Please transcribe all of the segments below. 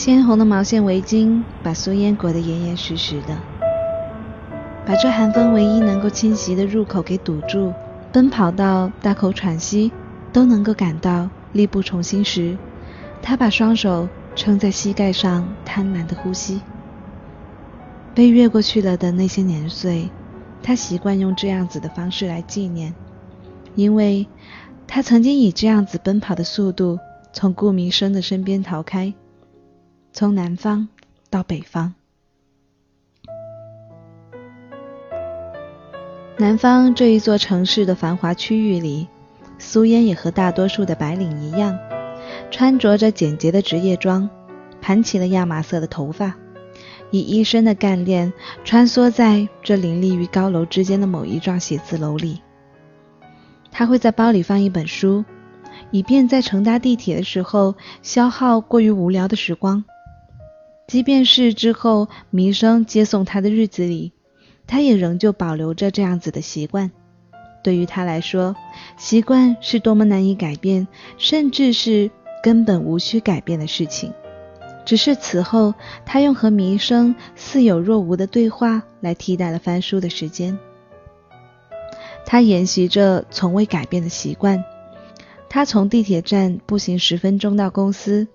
鲜红的毛线围巾把苏烟裹得严严实实的，把这寒风唯一能够侵袭的入口给堵住。奔跑到大口喘息都能够感到力不从心时，他把双手撑在膝盖上，贪婪的呼吸。被越过去了的那些年岁，他习惯用这样子的方式来纪念，因为他曾经以这样子奔跑的速度从顾明生的身边逃开。从南方到北方，南方这一座城市的繁华区域里，苏烟也和大多数的白领一样，穿着着简洁的职业装，盘起了亚麻色的头发，以一身的干练穿梭在这林立于高楼之间的某一幢写字楼里。他会在包里放一本书，以便在乘搭地铁的时候消耗过于无聊的时光。即便是之后弥生接送他的日子里，他也仍旧保留着这样子的习惯。对于他来说，习惯是多么难以改变，甚至是根本无需改变的事情。只是此后，他用和弥生似有若无的对话来替代了翻书的时间。他沿袭着从未改变的习惯。他从地铁站步行十分钟到公司。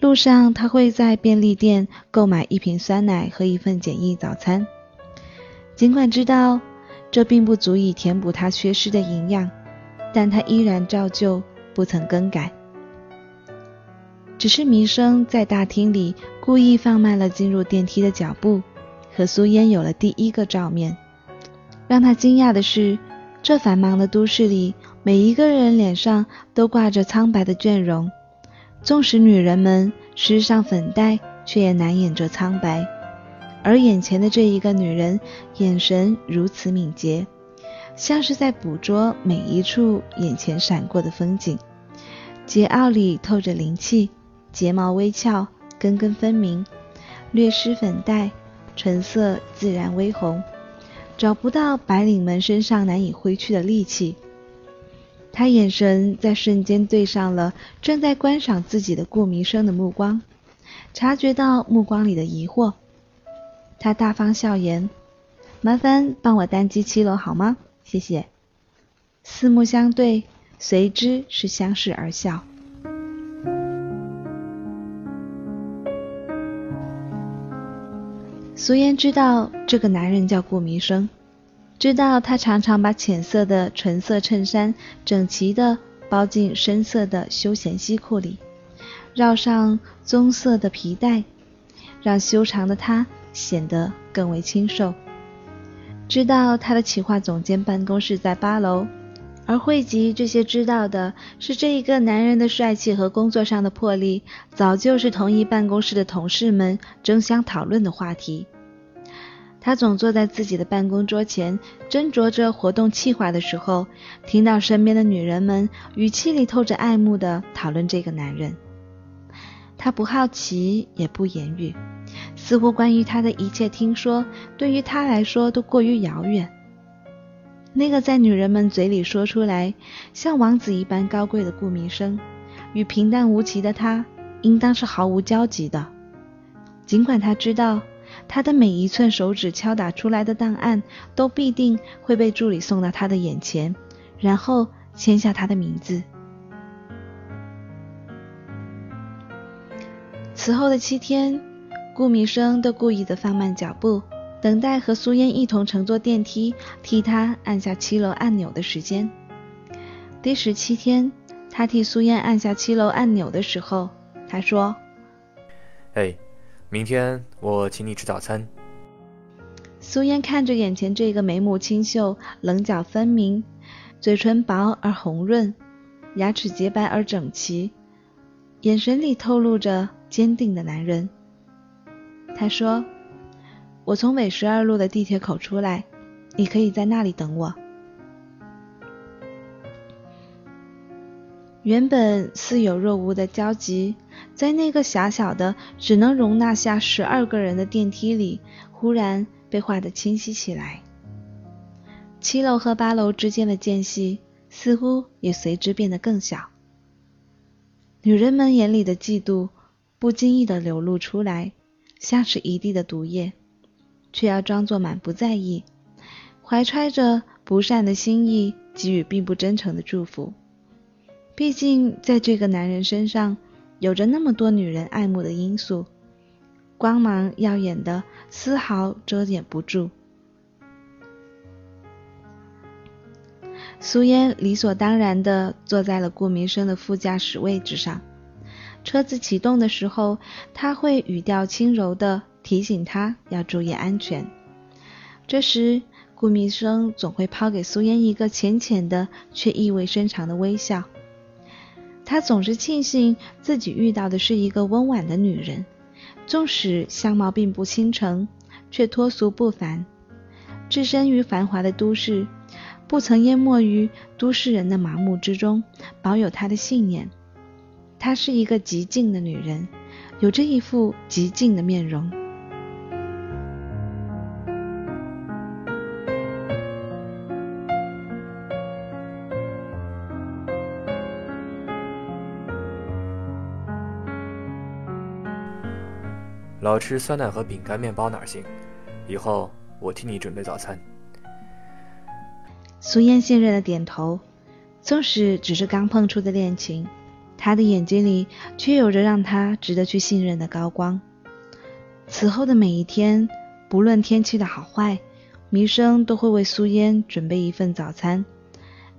路上，他会在便利店购买一瓶酸奶和一份简易早餐。尽管知道这并不足以填补他缺失的营养，但他依然照旧不曾更改。只是弥生在大厅里故意放慢了进入电梯的脚步，和苏烟有了第一个照面。让他惊讶的是，这繁忙的都市里，每一个人脸上都挂着苍白的倦容。纵使女人们施上粉黛，却也难掩着苍白。而眼前的这一个女人，眼神如此敏捷，像是在捕捉每一处眼前闪过的风景。桀骜里透着灵气，睫毛微翘，根根分明，略施粉黛，唇色自然微红，找不到白领们身上难以挥去的戾气。他眼神在瞬间对上了正在观赏自己的顾明生的目光，察觉到目光里的疑惑，他大方笑言：“麻烦帮我单机七楼好吗？谢谢。”四目相对，随之是相视而笑。苏烟知道这个男人叫顾明生。知道他常常把浅色的纯色衬衫整齐地包进深色的休闲西裤里，绕上棕色的皮带，让修长的他显得更为清瘦。知道他的企划总监办公室在八楼，而汇集这些知道的是这一个男人的帅气和工作上的魄力，早就是同一办公室的同事们争相讨论的话题。他总坐在自己的办公桌前，斟酌着活动计划的时候，听到身边的女人们语气里透着爱慕的讨论这个男人。他不好奇，也不言语，似乎关于他的一切听说，对于他来说都过于遥远。那个在女人们嘴里说出来像王子一般高贵的顾明生，与平淡无奇的他，应当是毫无交集的。尽管他知道。他的每一寸手指敲打出来的档案，都必定会被助理送到他的眼前，然后签下他的名字。此后的七天，顾明生都故意的放慢脚步，等待和苏烟一同乘坐电梯，替他按下七楼按钮的时间。第十七天，他替苏烟按下七楼按钮的时候，他说：“嘿。”明天我请你吃早餐。苏烟看着眼前这个眉目清秀、棱角分明、嘴唇薄而红润、牙齿洁白而整齐、眼神里透露着坚定的男人。他说：“我从纬十二路的地铁口出来，你可以在那里等我。”原本似有若无的交集，在那个狭小的、只能容纳下十二个人的电梯里，忽然被画得清晰起来。七楼和八楼之间的间隙，似乎也随之变得更小。女人们眼里的嫉妒，不经意地流露出来，像是一地的毒液，却要装作满不在意，怀揣着不善的心意，给予并不真诚的祝福。毕竟，在这个男人身上，有着那么多女人爱慕的因素，光芒耀眼的丝毫遮掩不住。苏嫣理所当然地坐在了顾明生的副驾驶位置上。车子启动的时候，他会语调轻柔地提醒他要注意安全。这时，顾明生总会抛给苏嫣一个浅浅的却意味深长的微笑。他总是庆幸自己遇到的是一个温婉的女人，纵使相貌并不倾城，却脱俗不凡。置身于繁华的都市，不曾淹没于都市人的麻木之中，保有她的信念。她是一个极静的女人，有着一副极静的面容。老吃酸奶和饼干面包哪行？以后我替你准备早餐。苏烟信任的点头，纵使只是刚碰触的恋情，他的眼睛里却有着让他值得去信任的高光。此后的每一天，不论天气的好坏，弥生都会为苏烟准备一份早餐，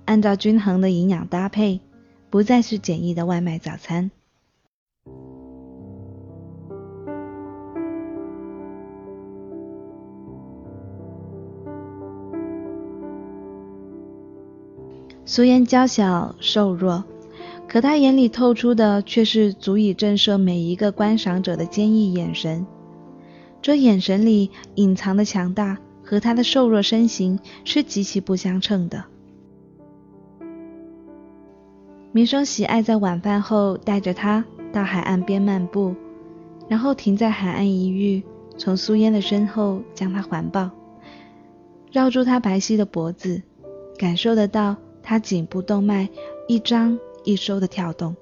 按照均衡的营养搭配，不再是简易的外卖早餐。苏烟娇小瘦弱，可她眼里透出的却是足以震慑每一个观赏者的坚毅眼神。这眼神里隐藏的强大，和她的瘦弱身形是极其不相称的。民生喜爱在晚饭后带着她到海岸边漫步，然后停在海岸一隅，从苏烟的身后将她环抱，绕住她白皙的脖子，感受得到。他颈部动脉一张一收的跳动，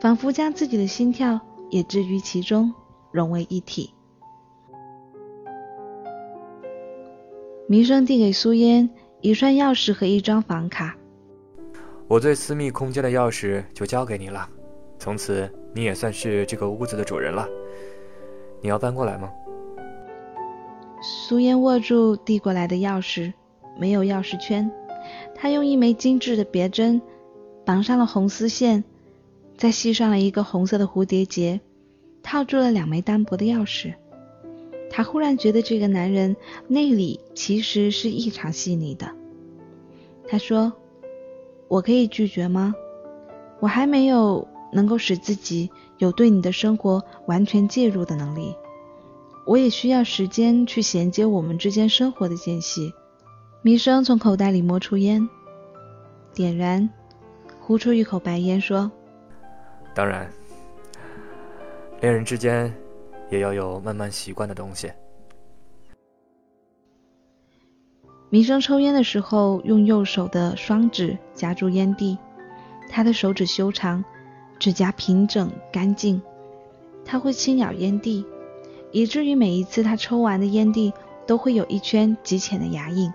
仿佛将自己的心跳也置于其中，融为一体。民生递给苏烟一串钥匙和一张房卡，我最私密空间的钥匙就交给你了，从此你也算是这个屋子的主人了。你要搬过来吗？苏烟握住递过来的钥匙，没有钥匙圈。他用一枚精致的别针绑上了红丝线，再系上了一个红色的蝴蝶结，套住了两枚单薄的钥匙。他忽然觉得这个男人内里其实是异常细腻的。他说：“我可以拒绝吗？我还没有能够使自己有对你的生活完全介入的能力。我也需要时间去衔接我们之间生活的间隙。”弥生从口袋里摸出烟，点燃，呼出一口白烟，说：“当然，恋人之间也要有慢慢习惯的东西。”弥生抽烟的时候，用右手的双指夹住烟蒂，他的手指修长，指甲平整干净。他会轻咬烟蒂，以至于每一次他抽完的烟蒂都会有一圈极浅的牙印。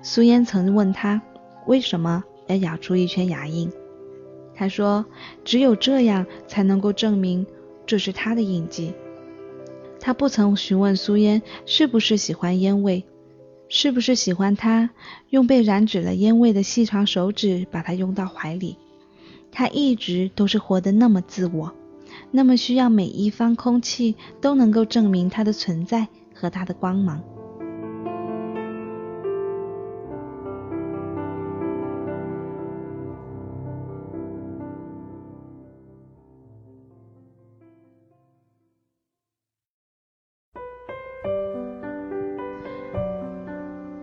苏烟曾问他为什么要咬出一圈牙印，他说：“只有这样才能够证明这是他的印记。”他不曾询问苏烟是不是喜欢烟味，是不是喜欢他用被染指了烟味的细长手指把他拥到怀里。他一直都是活得那么自我，那么需要每一方空气都能够证明他的存在和他的光芒。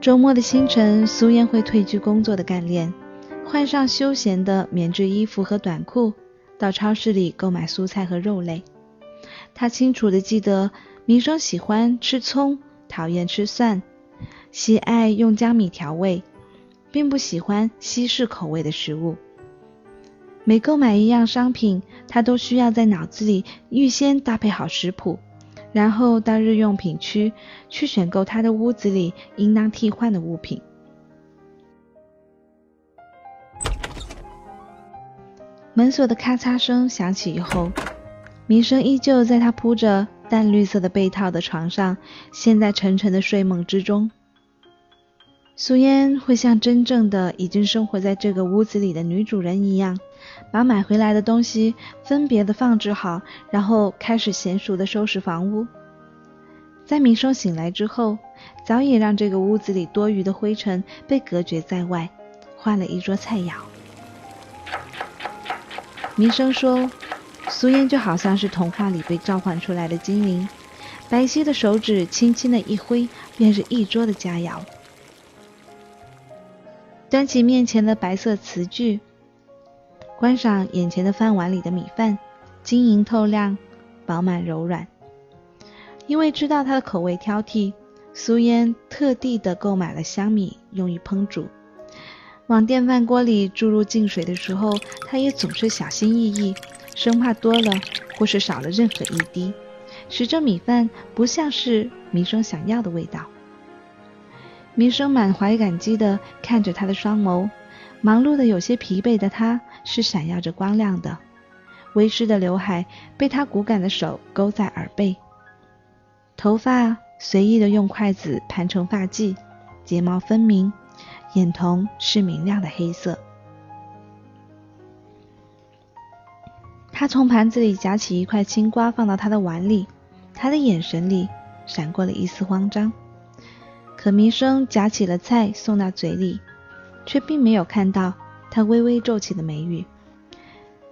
周末的清晨，苏烟会退居工作的干练，换上休闲的棉质衣服和短裤，到超市里购买蔬菜和肉类。他清楚地记得，民生喜欢吃葱，讨厌吃蒜，喜爱用江米调味，并不喜欢西式口味的食物。每购买一样商品，他都需要在脑子里预先搭配好食谱，然后到日用品区去选购他的屋子里应当替换的物品。门锁的咔嚓声响起以后，民生依旧在他铺着淡绿色的被套的床上，陷在沉沉的睡梦之中。苏烟会像真正的已经生活在这个屋子里的女主人一样，把买回来的东西分别的放置好，然后开始娴熟的收拾房屋。在明生醒来之后，早已让这个屋子里多余的灰尘被隔绝在外，换了一桌菜肴。明生说，苏烟就好像是童话里被召唤出来的精灵，白皙的手指轻轻的一挥，便是一桌的佳肴。端起面前的白色瓷具，观赏眼前的饭碗里的米饭，晶莹透亮，饱满柔软。因为知道他的口味挑剔，苏烟特地的购买了香米用于烹煮。往电饭锅里注入净水的时候，他也总是小心翼翼，生怕多了或是少了任何一滴，使这米饭不像是民生想要的味道。民生满怀感激地看着他的双眸，忙碌的有些疲惫的他，是闪耀着光亮的。微湿的刘海被他骨感的手勾在耳背，头发随意的用筷子盘成发髻，睫毛分明，眼瞳是明亮的黑色。他从盘子里夹起一块青瓜放到他的碗里，他的眼神里闪过了一丝慌张。可弥生夹起了菜送到嘴里，却并没有看到他微微皱起的眉宇，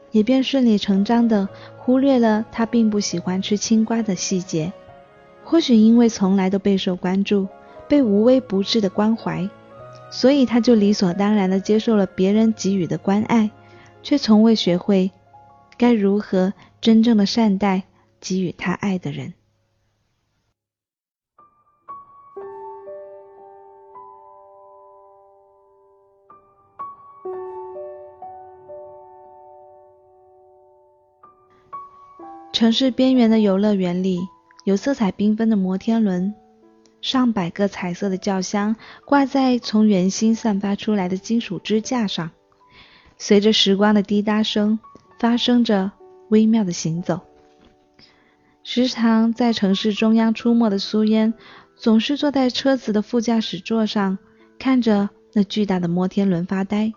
也便顺理成章地忽略了他并不喜欢吃青瓜的细节。或许因为从来都备受关注，被无微不至的关怀，所以他就理所当然地接受了别人给予的关爱，却从未学会该如何真正的善待给予他爱的人。城市边缘的游乐园里，有色彩缤纷的摩天轮，上百个彩色的轿厢挂在从圆心散发出来的金属支架上，随着时光的滴答声，发生着微妙的行走。时常在城市中央出没的苏烟，总是坐在车子的副驾驶座上，看着那巨大的摩天轮发呆。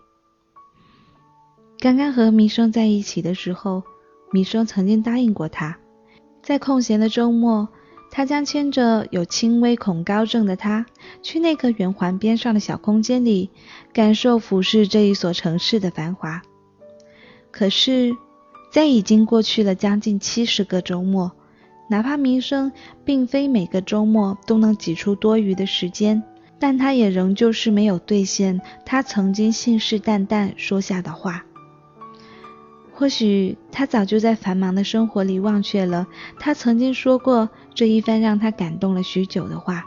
刚刚和弥生在一起的时候。米生曾经答应过他，在空闲的周末，他将牵着有轻微恐高症的他，去那个圆环边上的小空间里，感受俯视这一所城市的繁华。可是，在已经过去了将近七十个周末，哪怕民生并非每个周末都能挤出多余的时间，但他也仍旧是没有兑现他曾经信誓旦旦说下的话。或许他早就在繁忙的生活里忘却了他曾经说过这一番让他感动了许久的话，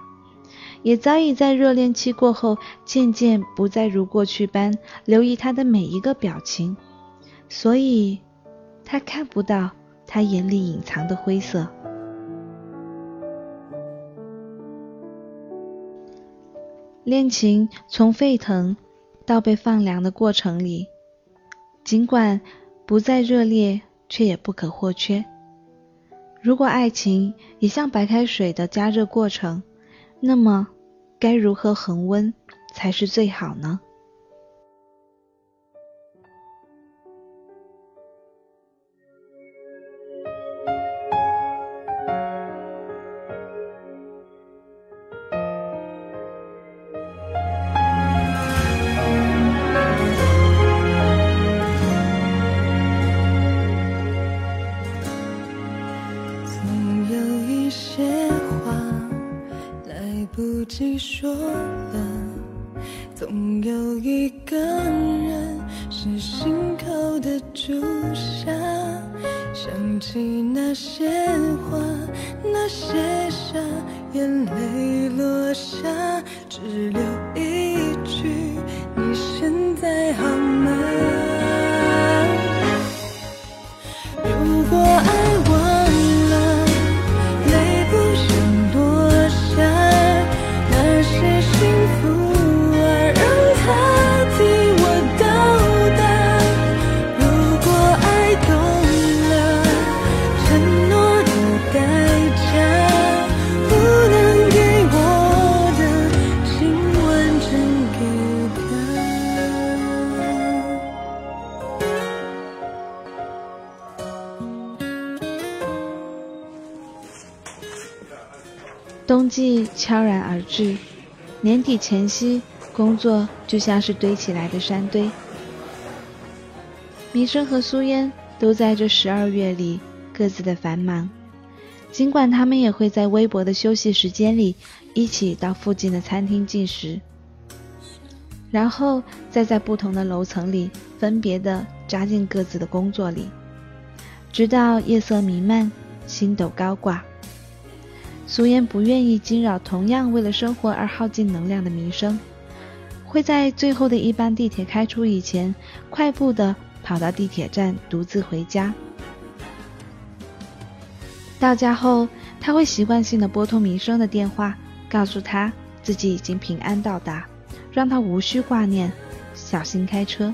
也早已在热恋期过后渐渐不再如过去般留意他的每一个表情，所以他看不到他眼里隐藏的灰色。恋情从沸腾到被放凉的过程里，尽管。不再热烈，却也不可或缺。如果爱情也像白开水的加热过程，那么该如何恒温才是最好呢？悄然而至，年底前夕，工作就像是堆起来的山堆。弥生和苏烟都在这十二月里各自的繁忙，尽管他们也会在微薄的休息时间里一起到附近的餐厅进食，然后再在不同的楼层里分别的扎进各自的工作里，直到夜色弥漫，星斗高挂。苏烟不愿意惊扰同样为了生活而耗尽能量的弥生，会在最后的一班地铁开出以前，快步的跑到地铁站独自回家。到家后，他会习惯性的拨通弥生的电话，告诉他自己已经平安到达，让他无需挂念，小心开车。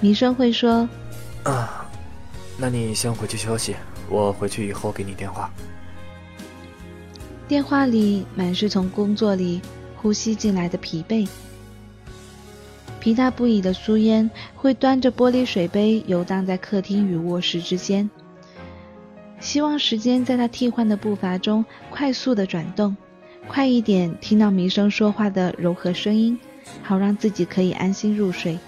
弥生会说啊，那你先回去休息，我回去以后给你电话。电话里满是从工作里呼吸进来的疲惫。疲沓不已的苏烟会端着玻璃水杯游荡在客厅与卧室之间，希望时间在她替换的步伐中快速的转动，快一点听到弥生说话的柔和声音，好让自己可以安心入睡。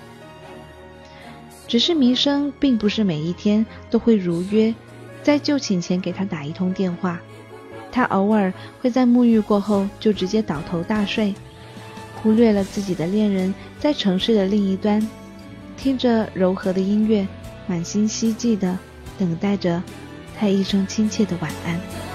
只是弥生并不是每一天都会如约在就寝前给他打一通电话。他偶尔会在沐浴过后就直接倒头大睡，忽略了自己的恋人在城市的另一端，听着柔和的音乐，满心希冀的等待着他一声亲切的晚安。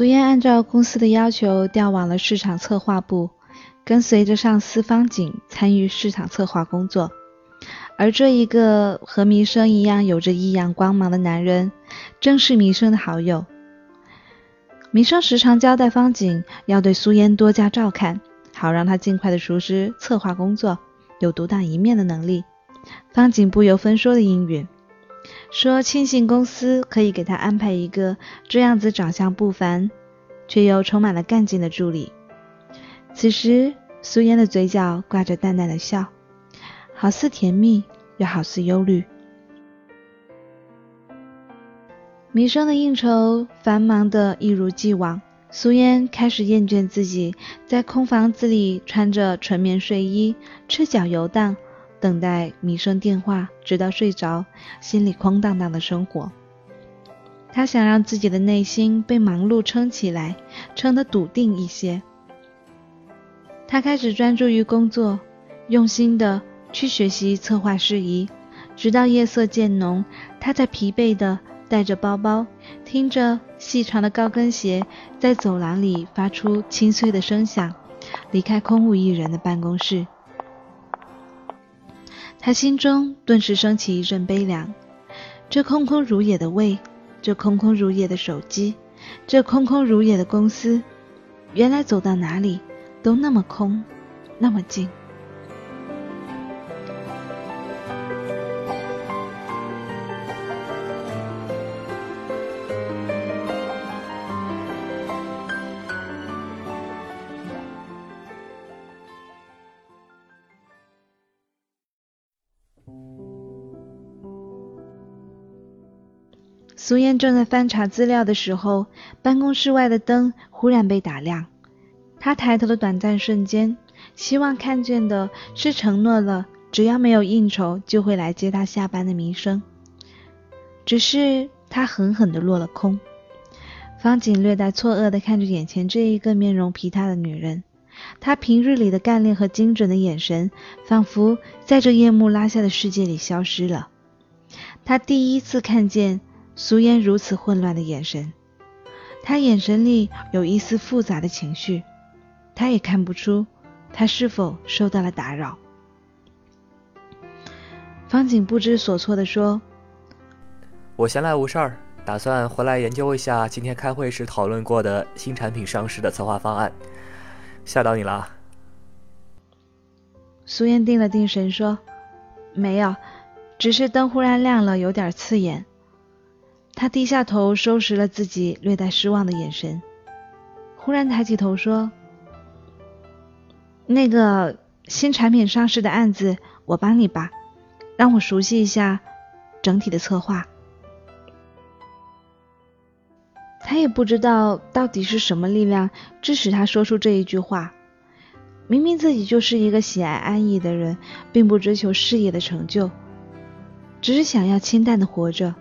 苏嫣按照公司的要求调往了市场策划部，跟随着上司方景参与市场策划工作。而这一个和弥生一样有着异样光芒的男人，正是弥生的好友。弥生时常交代方景要对苏嫣多加照看，好让他尽快的熟知策划工作，有独当一面的能力。方景不由分说的应允。说庆幸公司可以给他安排一个这样子长相不凡，却又充满了干劲的助理。此时，苏烟的嘴角挂着淡淡的笑，好似甜蜜，又好似忧虑。弥生的应酬繁忙的一如既往，苏烟开始厌倦自己在空房子里穿着纯棉睡衣，赤脚游荡。等待弥生电话，直到睡着，心里空荡荡的生活。他想让自己的内心被忙碌撑起来，撑得笃定一些。他开始专注于工作，用心的去学习策划事宜，直到夜色渐浓，他才疲惫的带着包包，听着细长的高跟鞋在走廊里发出清脆的声响，离开空无一人的办公室。他心中顿时升起一阵悲凉，这空空如也的胃，这空空如也的手机，这空空如也的公司，原来走到哪里都那么空，那么静。苏嫣正在翻查资料的时候，办公室外的灯忽然被打亮。她抬头的短暂瞬间，希望看见的是承诺了只要没有应酬就会来接她下班的弥生。只是她狠狠地落了空。方景略带错愕地看着眼前这一个面容疲沓的女人，她平日里的干练和精准的眼神，仿佛在这夜幕拉下的世界里消失了。他第一次看见。苏烟如此混乱的眼神，她眼神里有一丝复杂的情绪，他也看不出她是否受到了打扰。方景不知所措地说：“我闲来无事儿，打算回来研究一下今天开会时讨论过的新产品上市的策划方案，吓到你了？”苏烟定了定神说：“没有，只是灯忽然亮了，有点刺眼。”他低下头，收拾了自己略带失望的眼神，忽然抬起头说：“那个新产品上市的案子，我帮你吧，让我熟悉一下整体的策划。”他也不知道到底是什么力量致使他说出这一句话。明明自己就是一个喜爱安逸的人，并不追求事业的成就，只是想要清淡的活着。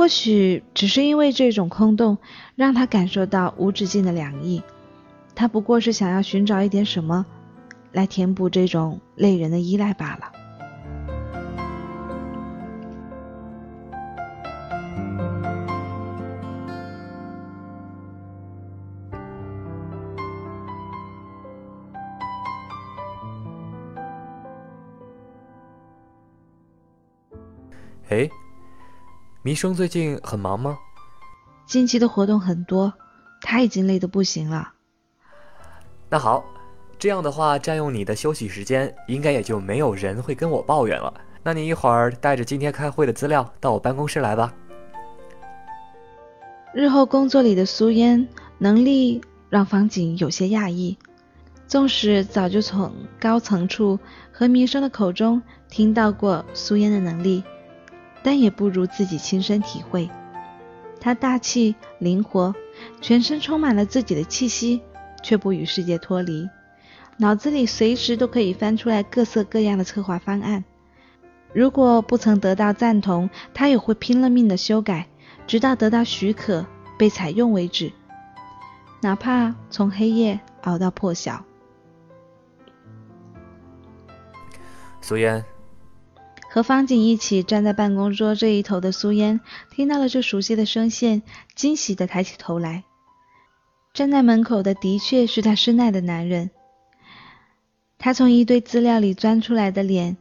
或许只是因为这种空洞，让他感受到无止境的凉意。他不过是想要寻找一点什么，来填补这种累人的依赖罢了。哎。弥生最近很忙吗？近期的活动很多，他已经累得不行了。那好，这样的话，占用你的休息时间，应该也就没有人会跟我抱怨了。那你一会儿带着今天开会的资料到我办公室来吧。日后工作里的苏烟能力让方景有些讶异，纵使早就从高层处和弥生的口中听到过苏烟的能力。但也不如自己亲身体会。他大气灵活，全身充满了自己的气息，却不与世界脱离。脑子里随时都可以翻出来各色各样的策划方案。如果不曾得到赞同，他也会拼了命的修改，直到得到许可被采用为止。哪怕从黑夜熬到破晓。苏烟。和方景一起站在办公桌这一头的苏烟，听到了这熟悉的声线，惊喜地抬起头来。站在门口的的确是他深爱的男人。他从一堆资料里钻出来的脸，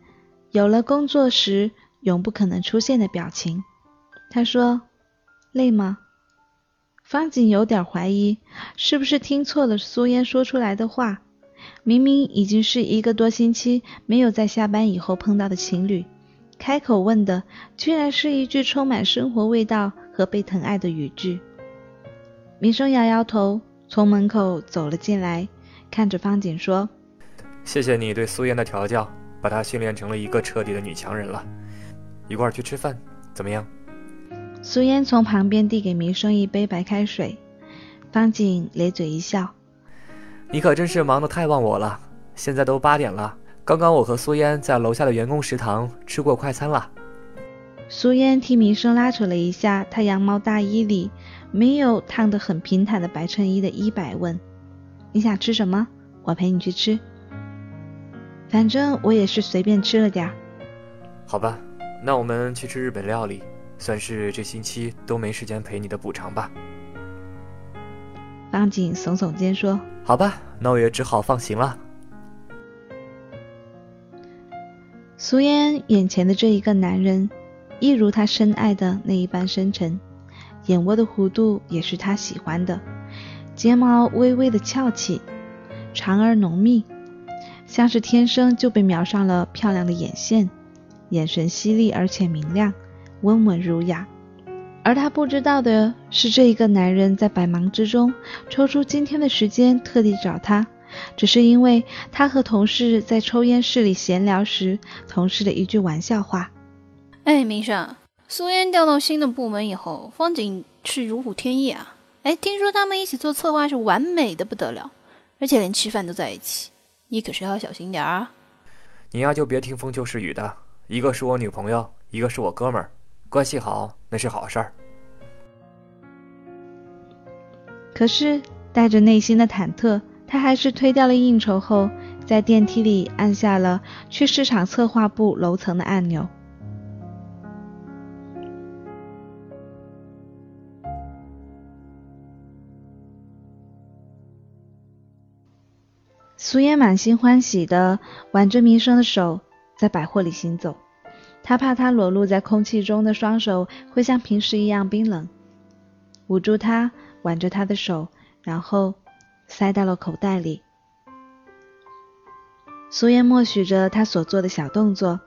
有了工作时永不可能出现的表情。他说：“累吗？”方景有点怀疑，是不是听错了苏烟说出来的话。明明已经是一个多星期没有在下班以后碰到的情侣。开口问的居然是一句充满生活味道和被疼爱的语句。明生摇摇头，从门口走了进来，看着方景说：“谢谢你对苏嫣的调教，把她训练成了一个彻底的女强人了。一块儿去吃饭，怎么样？”苏烟从旁边递给明生一杯白开水，方景咧嘴一笑：“你可真是忙得太忘我了，现在都八点了。”刚刚我和苏烟在楼下的员工食堂吃过快餐了。苏烟替民生拉扯了一下他羊毛大衣里没有烫得很平坦的白衬衣的衣摆，问：“你想吃什么？我陪你去吃。反正我也是随便吃了点。”好吧，那我们去吃日本料理，算是这星期都没时间陪你的补偿吧。方景耸耸肩说：“好吧，那我也只好放行了。”苏烟眼前的这一个男人，一如她深爱的那一般深沉，眼窝的弧度也是她喜欢的，睫毛微微的翘起，长而浓密，像是天生就被描上了漂亮的眼线，眼神犀利而且明亮，温文儒雅。而她不知道的是，这一个男人在百忙之中抽出今天的时间，特地找她。只是因为他和同事在抽烟室里闲聊时，同事的一句玩笑话：“哎，明生，苏烟调到新的部门以后，方景是如虎添翼啊！哎，听说他们一起做策划是完美的不得了，而且连吃饭都在一起。你可是要小心点啊！你呀就别听风就是雨的，一个是我女朋友，一个是我哥们儿，关系好那是好事儿。可是带着内心的忐忑，他还是推掉了应酬后，在电梯里按下了去市场策划部楼层的按钮。苏烟满心欢喜地挽着弥生的手在百货里行走，她怕他裸露在空气中的双手会像平时一样冰冷，捂住他，挽着他的手，然后塞到了口袋里。苏烟默许着他所做的小动作，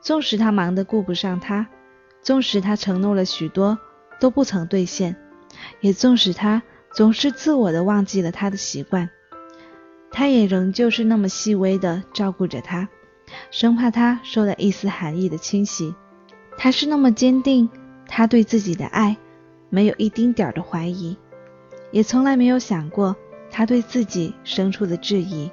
纵使他忙得顾不上他，纵使他承诺了许多都不曾兑现，也纵使他总是自我的忘记了他的习惯。他也仍旧是那么细微的照顾着他，生怕他受了一丝寒意的侵袭。他是那么坚定，他对自己的爱没有一丁点儿的怀疑，也从来没有想过他对自己生出的质疑。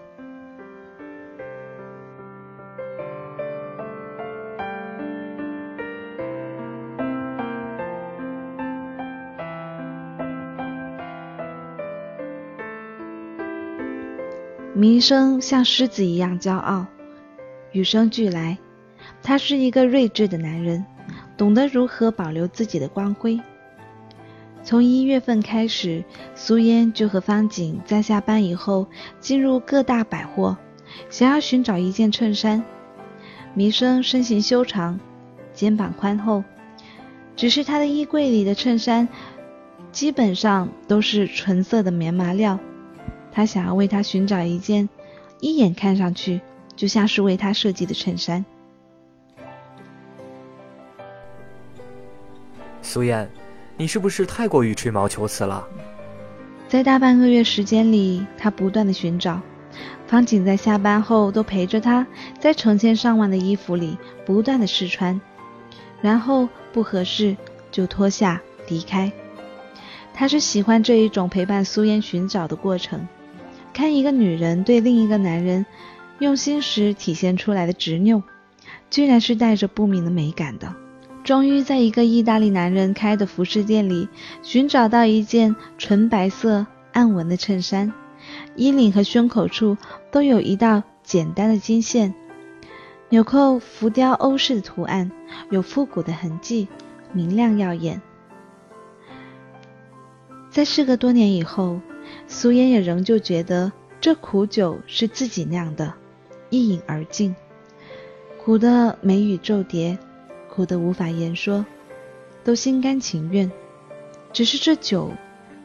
名声像狮子一样骄傲，与生俱来，他是一个睿智的男人，懂得如何保留自己的光辉。从一月份开始，苏嫣就和方景在下班以后进入各大百货，想要寻找一件衬衫。弥生身形修长，肩膀宽厚，只是他的衣柜里的衬衫基本上都是纯色的棉麻料。他想要为他寻找一件一眼看上去就像是为他设计的衬衫。苏燕，你是不是太过于吹毛求疵了？在大半个月时间里，他不断的寻找，方景在下班后都陪着他，在成千上万的衣服里不断的试穿，然后不合适就脱下离开。他是喜欢这一种陪伴苏烟寻找的过程。看一个女人对另一个男人用心时体现出来的执拗，居然是带着不明的美感的。终于在一个意大利男人开的服饰店里寻找到一件纯白色暗纹的衬衫，衣领和胸口处都有一道简单的金线，纽扣浮雕欧式的图案，有复古的痕迹，明亮耀眼。在事隔多年以后。苏烟也仍旧觉得这苦酒是自己酿的，一饮而尽，苦的眉宇皱叠，苦的无法言说，都心甘情愿。只是这酒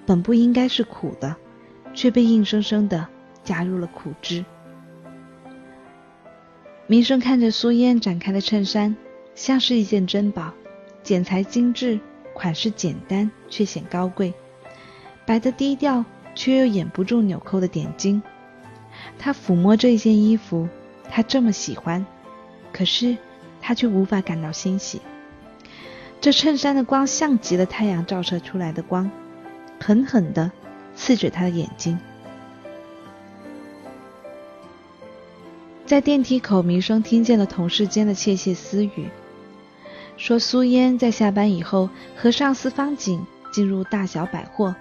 本不应该是苦的，却被硬生生的加入了苦汁。明生看着苏烟展开的衬衫，像是一件珍宝，剪裁精致，款式简单却显高贵，白的低调。却又掩不住纽扣的点睛。他抚摸这一件衣服，他这么喜欢，可是他却无法感到欣喜。这衬衫的光像极了太阳照射出来的光，狠狠地刺着他的眼睛。在电梯口，弥生听见了同事间的窃窃私语，说苏烟在下班以后和上司方景进入大小百货。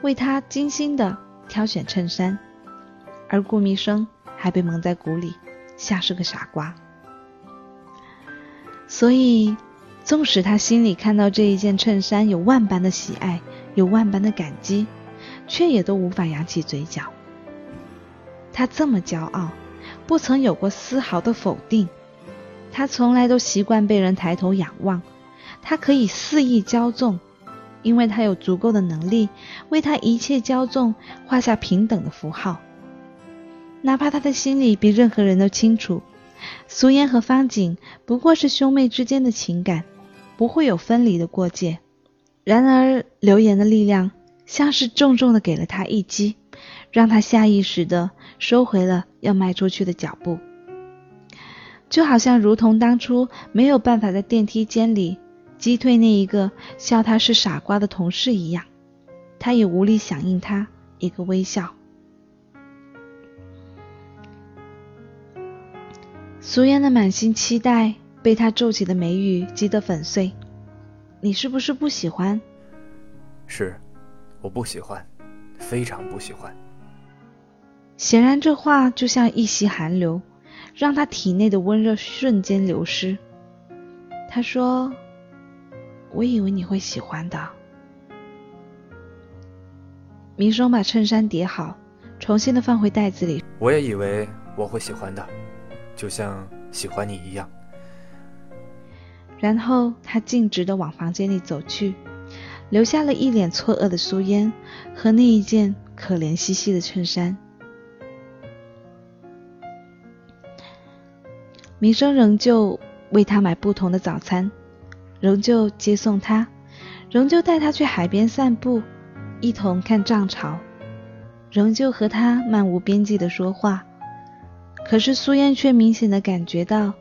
为他精心的挑选衬衫，而顾弥生还被蒙在鼓里，像是个傻瓜。所以，纵使他心里看到这一件衬衫有万般的喜爱，有万般的感激，却也都无法扬起嘴角。他这么骄傲，不曾有过丝毫的否定。他从来都习惯被人抬头仰望，他可以肆意骄纵。因为他有足够的能力为他一切骄纵画下平等的符号，哪怕他的心里比任何人都清楚，苏烟和方景不过是兄妹之间的情感，不会有分离的过界。然而流言的力量像是重重的给了他一击，让他下意识的收回了要迈出去的脚步，就好像如同当初没有办法在电梯间里击退那一个笑他是傻瓜的同事一样，他也无力响应他一个微笑。苏烟的满心期待被他皱起的眉宇击得粉碎。你是不是不喜欢？是，我不喜欢，非常不喜欢。显然，这话就像一袭寒流，让他体内的温热瞬间流失。他说：“我以为你会喜欢的。”明生把衬衫叠好，重新的放回袋子里。我也以为我会喜欢的，就像喜欢你一样。然后他径直的往房间里走去，留下了一脸错愕的苏烟和那一件可怜兮兮的衬衫。明生仍旧为他买不同的早餐，仍旧接送他，仍旧带他去海边散步，一同看涨潮，仍旧和他漫无边际的说话。可是苏嫣却明显的感觉到，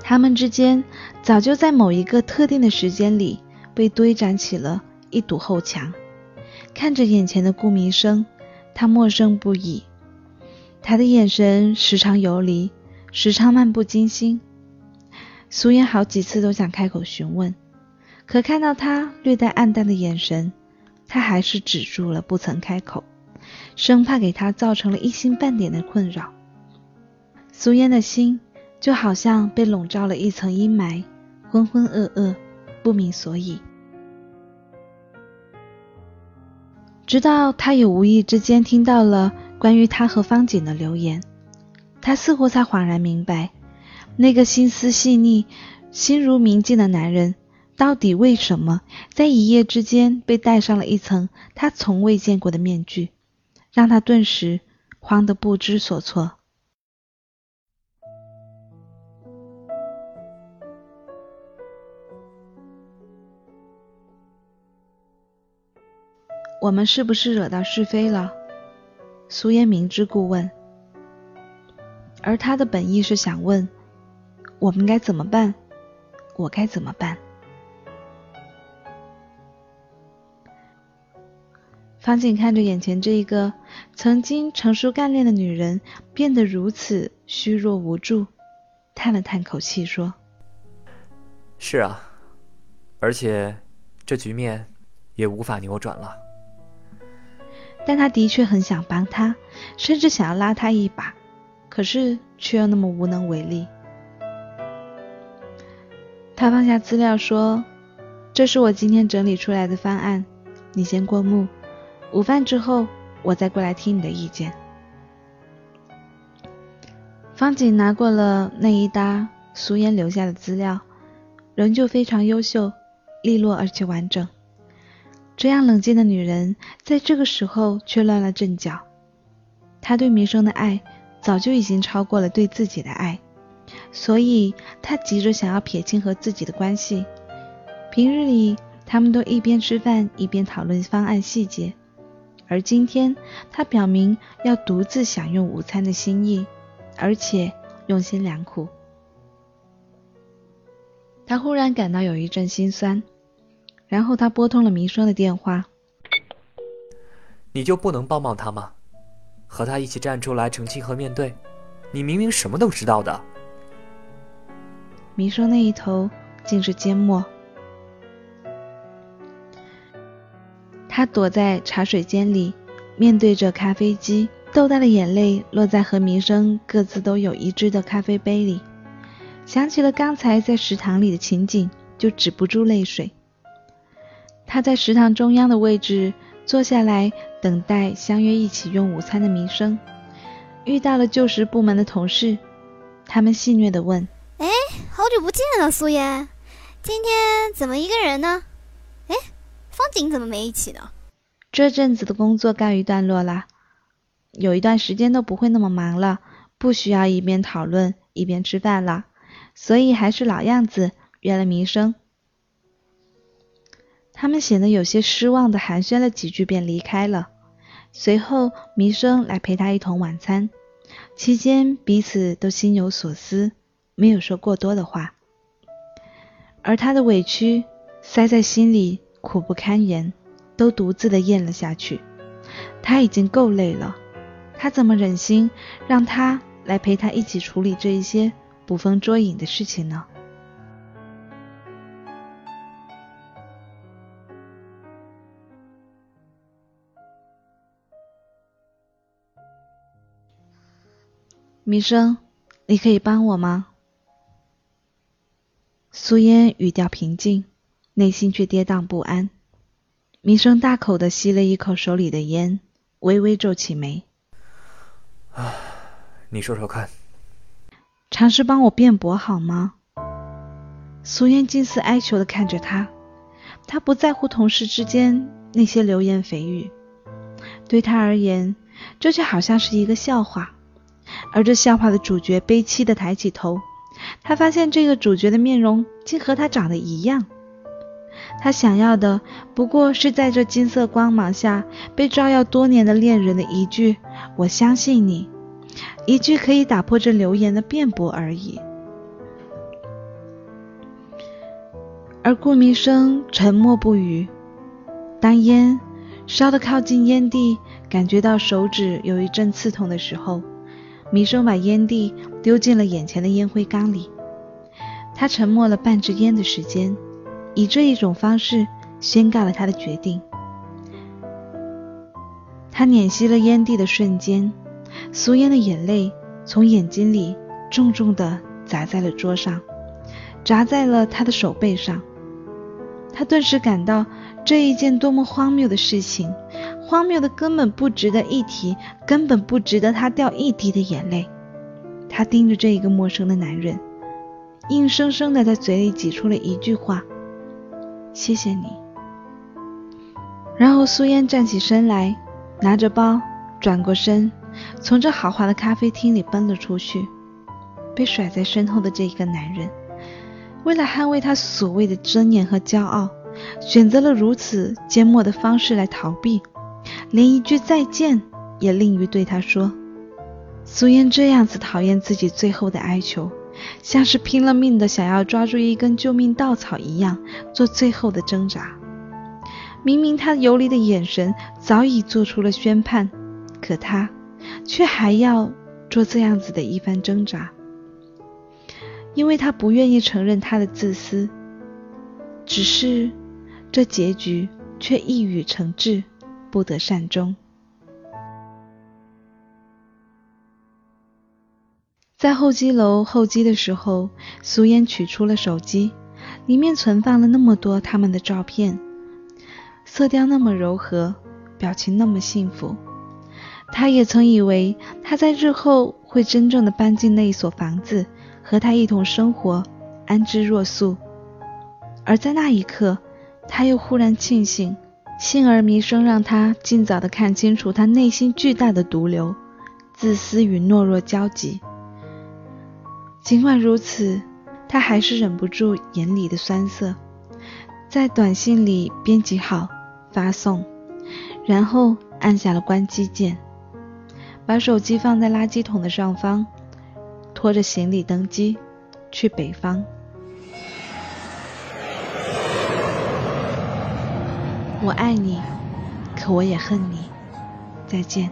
他们之间早就在某一个特定的时间里被堆展起了一堵厚墙。看着眼前的顾明生，他陌生不已，他的眼神时常游离。时常漫不经心，苏嫣好几次都想开口询问，可看到他略带暗淡的眼神，他还是止住了，不曾开口，生怕给他造成了一星半点的困扰。苏嫣的心就好像被笼罩了一层阴霾，浑浑噩噩，不明所以。直到他也无意之间听到了关于他和方景的留言。他似乎才恍然明白，那个心思细腻、心如明镜的男人，到底为什么在一夜之间被戴上了一层他从未见过的面具，让他顿时慌得不知所措。我们是不是惹到是非了？苏烟明知故问。而他的本意是想问：我们该怎么办？我该怎么办？方景看着眼前这一个曾经成熟干练的女人变得如此虚弱无助，叹了叹口气说：“是啊，而且这局面也无法扭转了。”但他的确很想帮他，甚至想要拉他一把。可是却又那么无能为力。他放下资料说：“这是我今天整理出来的方案，你先过目。午饭之后，我再过来听你的意见。”方景拿过了那一沓苏烟留下的资料，仍旧非常优秀、利落而且完整。这样冷静的女人，在这个时候却乱了阵脚。她对民生的爱。早就已经超过了对自己的爱，所以她急着想要撇清和自己的关系。平日里，他们都一边吃饭一边讨论方案细节，而今天他表明要独自享用午餐的心意，而且用心良苦。他忽然感到有一阵心酸，然后他拨通了明生的电话：“你就不能帮帮他吗？”和他一起站出来澄清和面对，你明明什么都知道的。明生那一头竟是缄默，他躲在茶水间里，面对着咖啡机，豆大的眼泪落在和明生各自都有一只的咖啡杯里，想起了刚才在食堂里的情景，就止不住泪水。他在食堂中央的位置。坐下来等待相约一起用午餐的民生，遇到了旧时部门的同事，他们戏谑地问：“哎，好久不见了，苏妍，今天怎么一个人呢？哎，方景怎么没一起呢？”这阵子的工作告一段落了，有一段时间都不会那么忙了，不需要一边讨论一边吃饭了，所以还是老样子，约了民生。他们显得有些失望的寒暄了几句，便离开了。随后，弥生来陪他一同晚餐，期间彼此都心有所思，没有说过多的话。而他的委屈塞在心里，苦不堪言，都独自的咽了下去。他已经够累了，他怎么忍心让他来陪他一起处理这一些捕风捉影的事情呢？米生，你可以帮我吗？苏烟语调平静，内心却跌宕不安。米生大口的吸了一口手里的烟，微微皱起眉。啊，你说说看。尝试帮我辩驳好吗？苏烟近似哀求的看着他，他不在乎同事之间那些流言蜚语，对他而言，这就好像是一个笑话。而这笑话的主角悲戚的抬起头，他发现这个主角的面容竟和他长得一样。他想要的不过是在这金色光芒下被照耀多年的恋人的一句“我相信你”，一句可以打破这流言的辩驳而已。而顾明生沉默不语。当烟烧得靠近烟蒂，感觉到手指有一阵刺痛的时候。米生把烟蒂丢进了眼前的烟灰缸里，他沉默了半支烟的时间，以这一种方式宣告了他的决定。他碾熄了烟蒂的瞬间，苏烟的眼泪从眼睛里重重地砸在了桌上，砸在了他的手背上。他顿时感到这一件多么荒谬的事情。荒谬的根本不值得一提，根本不值得他掉一滴的眼泪。他盯着这一个陌生的男人，硬生生的在嘴里挤出了一句话：“谢谢你。”然后苏烟站起身来，拿着包，转过身，从这豪华的咖啡厅里奔了出去。被甩在身后的这一个男人，为了捍卫他所谓的尊严和骄傲，选择了如此缄默的方式来逃避。连一句再见也吝于对他说。苏烟这样子讨厌自己最后的哀求，像是拼了命的想要抓住一根救命稻草一样，做最后的挣扎。明明他游离的眼神早已做出了宣判，可他却还要做这样子的一番挣扎，因为他不愿意承认他的自私。只是这结局却一语成谶。不得善终。在候机楼候机的时候，苏烟取出了手机，里面存放了那么多他们的照片，色调那么柔和，表情那么幸福。他也曾以为他在日后会真正的搬进那一所房子，和他一同生活，安之若素。而在那一刻，他又忽然庆幸。幸而弥生让他尽早的看清楚他内心巨大的毒瘤，自私与懦弱交集。尽管如此，他还是忍不住眼里的酸涩，在短信里编辑好发送，然后按下了关机键，把手机放在垃圾桶的上方，拖着行李登机去北方。我爱你，可我也恨你。再见。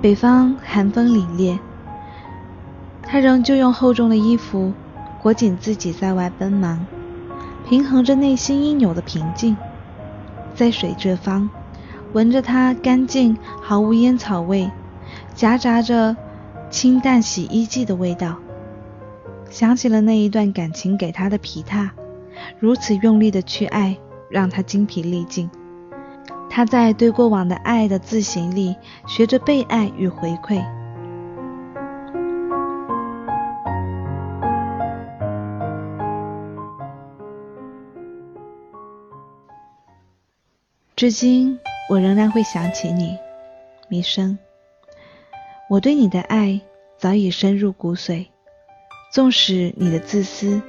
北方寒风凛冽，他仍旧用厚重的衣服。裹紧自己在外奔忙，平衡着内心应有的平静。在水这方，闻着它干净毫无烟草味，夹杂着清淡洗衣剂的味道，想起了那一段感情给他的皮踏，如此用力的去爱，让他精疲力尽。他在对过往的爱的自省里，学着被爱与回馈。至今，我仍然会想起你，弥生。我对你的爱早已深入骨髓，纵使你的自私，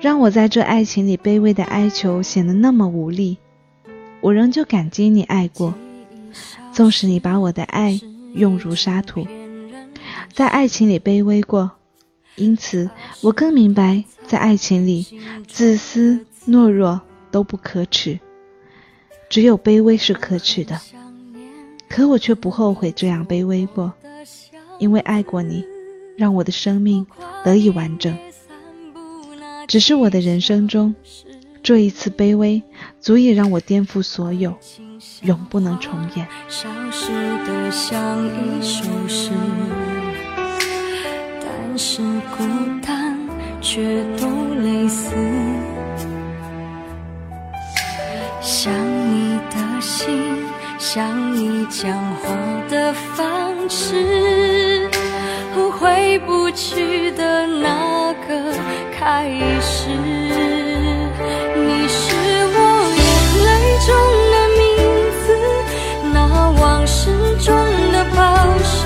让我在这爱情里卑微的哀求显得那么无力，我仍旧感激你爱过。纵使你把我的爱用如沙土，在爱情里卑微过，因此我更明白，在爱情里，自私、懦弱都不可耻，只有卑微是可耻的。可我却不后悔这样卑微过，因为爱过你，让我的生命得以完整。只是我的人生中，这一次卑微，足以让我颠覆所有，永不能重演。消失的像一首诗，但是孤单却都类似。想你心，像你讲话的方式，和回不去的那个开始。你是我眼泪中的名字，那往事中的宝石。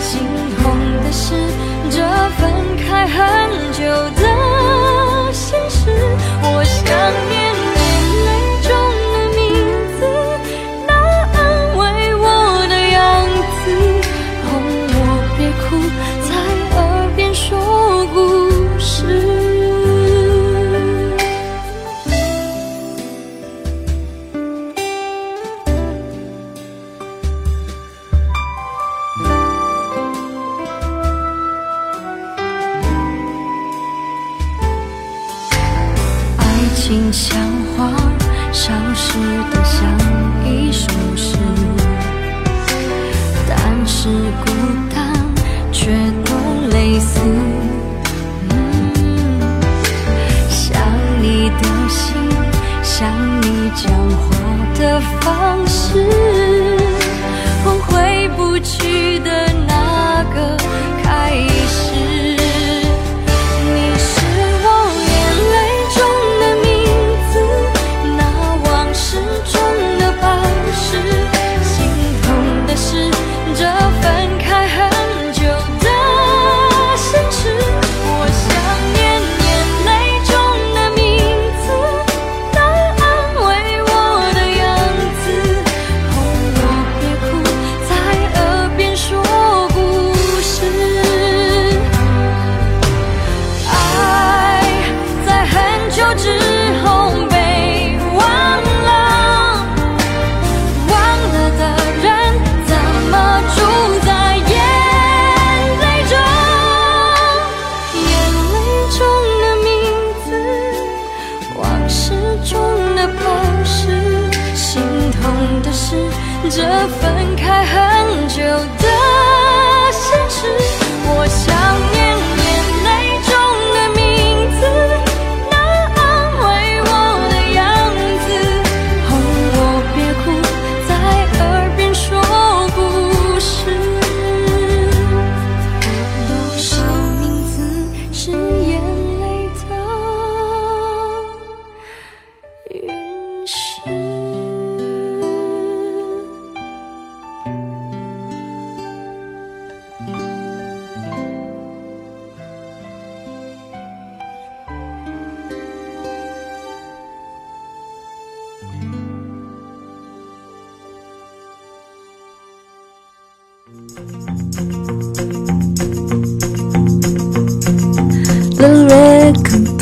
心痛的是这分开很久的现实。我想念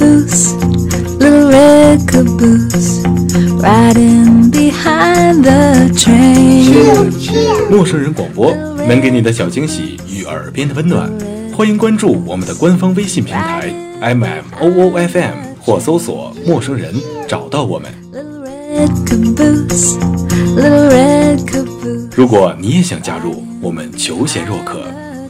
BOOSE，LITTLE RED caboose, riding BEHIND THE TRAIN。陌生人广播能给你的小惊喜与耳边的温暖。欢迎关注我们的官方微信平台 MMOOFM，或搜索“陌生人”找到我们。如果你也想加入，我们求贤若渴。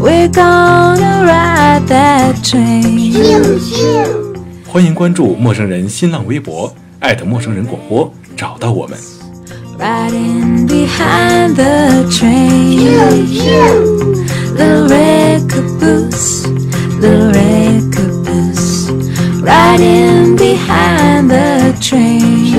We're gonna ride that train. 欢迎关注陌生人新浪微博，艾特陌生人广播，找到我们。 Riding behind the train. Little red caboose, little red caboose. Riding behind the train.